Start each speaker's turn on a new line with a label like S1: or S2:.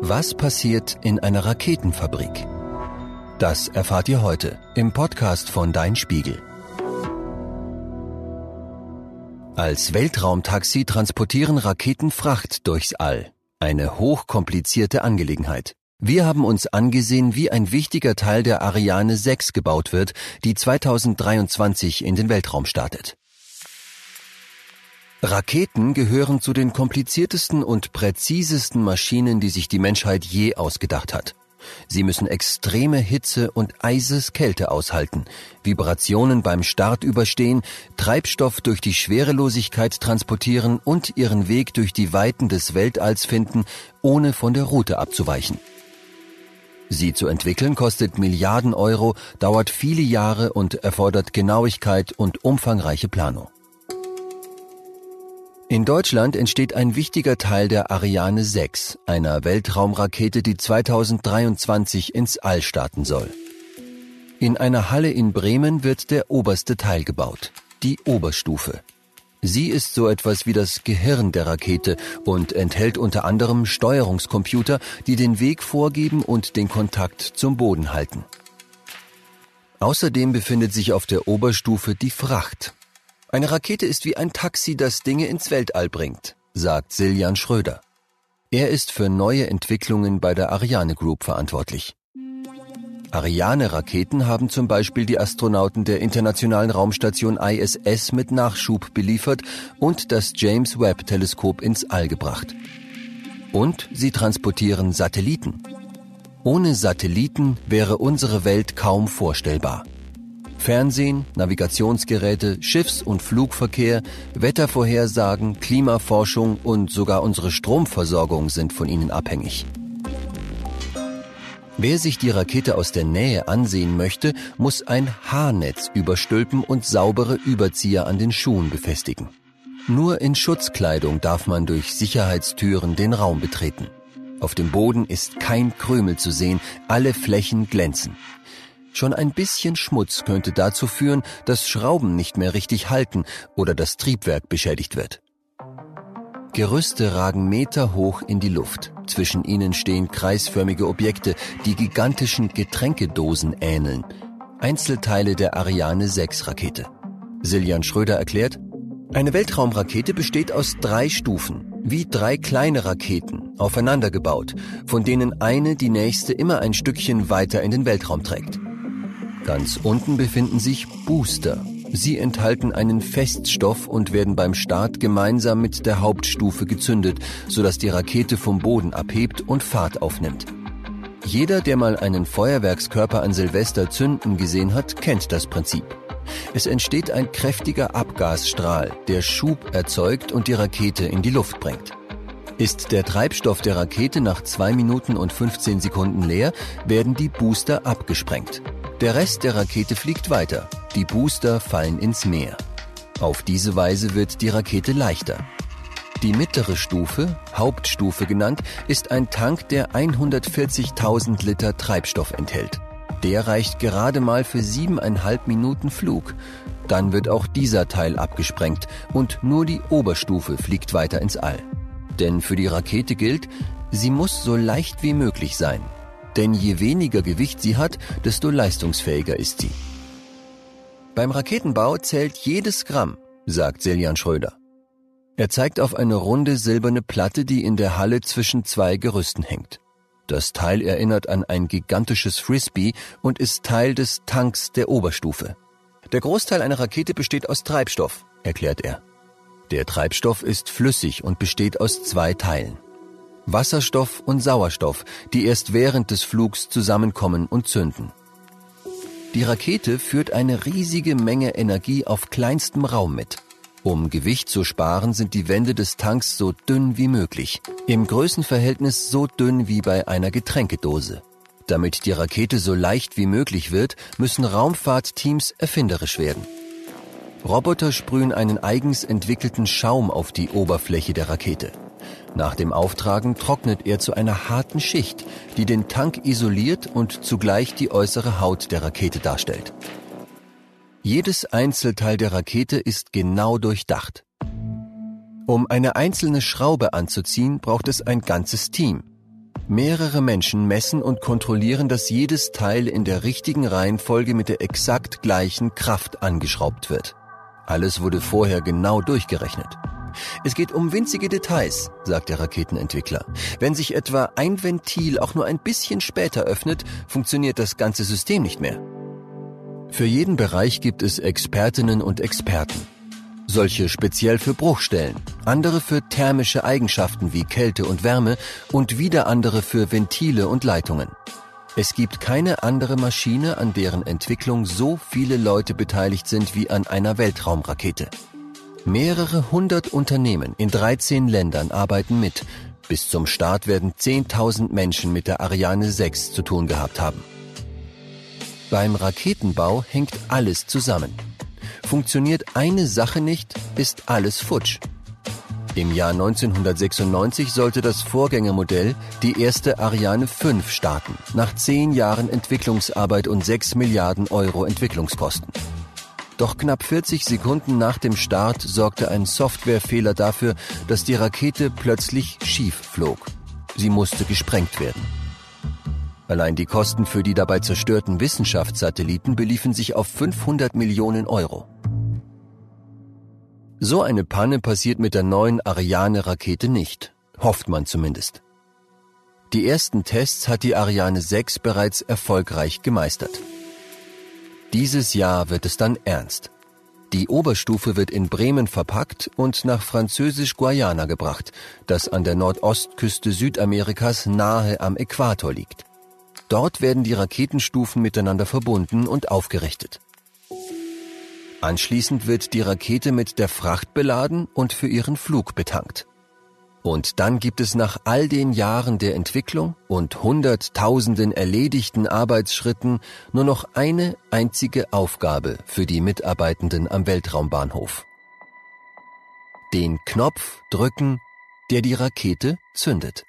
S1: Was passiert in einer Raketenfabrik? Das erfahrt ihr heute im Podcast von Dein Spiegel. Als Weltraumtaxi transportieren Raketen Fracht durchs All. Eine hochkomplizierte Angelegenheit. Wir haben uns angesehen, wie ein wichtiger Teil der Ariane 6 gebaut wird, die 2023 in den Weltraum startet. Raketen gehören zu den kompliziertesten und präzisesten Maschinen, die sich die Menschheit je ausgedacht hat. Sie müssen extreme Hitze und Eiseskälte aushalten, Vibrationen beim Start überstehen, Treibstoff durch die Schwerelosigkeit transportieren und ihren Weg durch die Weiten des Weltalls finden, ohne von der Route abzuweichen. Sie zu entwickeln kostet Milliarden Euro, dauert viele Jahre und erfordert Genauigkeit und umfangreiche Planung. In Deutschland entsteht ein wichtiger Teil der Ariane 6, einer Weltraumrakete, die 2023 ins All starten soll. In einer Halle in Bremen wird der oberste Teil gebaut, die Oberstufe. Sie ist so etwas wie das Gehirn der Rakete und enthält unter anderem Steuerungskomputer, die den Weg vorgeben und den Kontakt zum Boden halten. Außerdem befindet sich auf der Oberstufe die Fracht, eine Rakete ist wie ein Taxi, das Dinge ins Weltall bringt, sagt Siljan Schröder. Er ist für neue Entwicklungen bei der Ariane Group verantwortlich. Ariane-Raketen haben zum Beispiel die Astronauten der Internationalen Raumstation ISS mit Nachschub beliefert und das James Webb-Teleskop ins All gebracht. Und sie transportieren Satelliten. Ohne Satelliten wäre unsere Welt kaum vorstellbar. Fernsehen, Navigationsgeräte, Schiffs- und Flugverkehr, Wettervorhersagen, Klimaforschung und sogar unsere Stromversorgung sind von ihnen abhängig. Wer sich die Rakete aus der Nähe ansehen möchte, muss ein Haarnetz überstülpen und saubere Überzieher an den Schuhen befestigen. Nur in Schutzkleidung darf man durch Sicherheitstüren den Raum betreten. Auf dem Boden ist kein Krümel zu sehen, alle Flächen glänzen. Schon ein bisschen Schmutz könnte dazu führen, dass Schrauben nicht mehr richtig halten oder das Triebwerk beschädigt wird. Gerüste ragen Meter hoch in die Luft. Zwischen ihnen stehen kreisförmige Objekte, die gigantischen Getränkedosen ähneln. Einzelteile der Ariane 6 Rakete. Siljan Schröder erklärt, eine Weltraumrakete besteht aus drei Stufen, wie drei kleine Raketen, aufeinander gebaut, von denen eine die nächste immer ein Stückchen weiter in den Weltraum trägt. Ganz unten befinden sich Booster. Sie enthalten einen Feststoff und werden beim Start gemeinsam mit der Hauptstufe gezündet, sodass die Rakete vom Boden abhebt und Fahrt aufnimmt. Jeder, der mal einen Feuerwerkskörper an Silvester zünden gesehen hat, kennt das Prinzip. Es entsteht ein kräftiger Abgasstrahl, der Schub erzeugt und die Rakete in die Luft bringt. Ist der Treibstoff der Rakete nach 2 Minuten und 15 Sekunden leer, werden die Booster abgesprengt. Der Rest der Rakete fliegt weiter. Die Booster fallen ins Meer. Auf diese Weise wird die Rakete leichter. Die mittlere Stufe, Hauptstufe genannt, ist ein Tank, der 140.000 Liter Treibstoff enthält. Der reicht gerade mal für siebeneinhalb Minuten Flug. Dann wird auch dieser Teil abgesprengt und nur die Oberstufe fliegt weiter ins All. Denn für die Rakete gilt, sie muss so leicht wie möglich sein. Denn je weniger Gewicht sie hat, desto leistungsfähiger ist sie. Beim Raketenbau zählt jedes Gramm, sagt Seljan Schröder. Er zeigt auf eine runde silberne Platte, die in der Halle zwischen zwei Gerüsten hängt. Das Teil erinnert an ein gigantisches Frisbee und ist Teil des Tanks der Oberstufe. Der Großteil einer Rakete besteht aus Treibstoff, erklärt er. Der Treibstoff ist flüssig und besteht aus zwei Teilen. Wasserstoff und Sauerstoff, die erst während des Flugs zusammenkommen und zünden. Die Rakete führt eine riesige Menge Energie auf kleinstem Raum mit. Um Gewicht zu sparen, sind die Wände des Tanks so dünn wie möglich, im Größenverhältnis so dünn wie bei einer Getränkedose. Damit die Rakete so leicht wie möglich wird, müssen Raumfahrtteams erfinderisch werden. Roboter sprühen einen eigens entwickelten Schaum auf die Oberfläche der Rakete. Nach dem Auftragen trocknet er zu einer harten Schicht, die den Tank isoliert und zugleich die äußere Haut der Rakete darstellt. Jedes Einzelteil der Rakete ist genau durchdacht. Um eine einzelne Schraube anzuziehen, braucht es ein ganzes Team. Mehrere Menschen messen und kontrollieren, dass jedes Teil in der richtigen Reihenfolge mit der exakt gleichen Kraft angeschraubt wird. Alles wurde vorher genau durchgerechnet. Es geht um winzige Details, sagt der Raketenentwickler. Wenn sich etwa ein Ventil auch nur ein bisschen später öffnet, funktioniert das ganze System nicht mehr. Für jeden Bereich gibt es Expertinnen und Experten. Solche speziell für Bruchstellen, andere für thermische Eigenschaften wie Kälte und Wärme und wieder andere für Ventile und Leitungen. Es gibt keine andere Maschine, an deren Entwicklung so viele Leute beteiligt sind wie an einer Weltraumrakete. Mehrere hundert Unternehmen in 13 Ländern arbeiten mit. Bis zum Start werden 10.000 Menschen mit der Ariane 6 zu tun gehabt haben. Beim Raketenbau hängt alles zusammen. Funktioniert eine Sache nicht, ist alles futsch. Im Jahr 1996 sollte das Vorgängermodell, die erste Ariane 5, starten, nach zehn Jahren Entwicklungsarbeit und 6 Milliarden Euro Entwicklungskosten. Doch knapp 40 Sekunden nach dem Start sorgte ein Softwarefehler dafür, dass die Rakete plötzlich schief flog. Sie musste gesprengt werden. Allein die Kosten für die dabei zerstörten Wissenschaftssatelliten beliefen sich auf 500 Millionen Euro. So eine Panne passiert mit der neuen Ariane-Rakete nicht, hofft man zumindest. Die ersten Tests hat die Ariane 6 bereits erfolgreich gemeistert. Dieses Jahr wird es dann ernst. Die Oberstufe wird in Bremen verpackt und nach Französisch-Guayana gebracht, das an der Nordostküste Südamerikas nahe am Äquator liegt. Dort werden die Raketenstufen miteinander verbunden und aufgerichtet. Anschließend wird die Rakete mit der Fracht beladen und für ihren Flug betankt. Und dann gibt es nach all den Jahren der Entwicklung und hunderttausenden erledigten Arbeitsschritten nur noch eine einzige Aufgabe für die Mitarbeitenden am Weltraumbahnhof. Den Knopf drücken, der die Rakete zündet.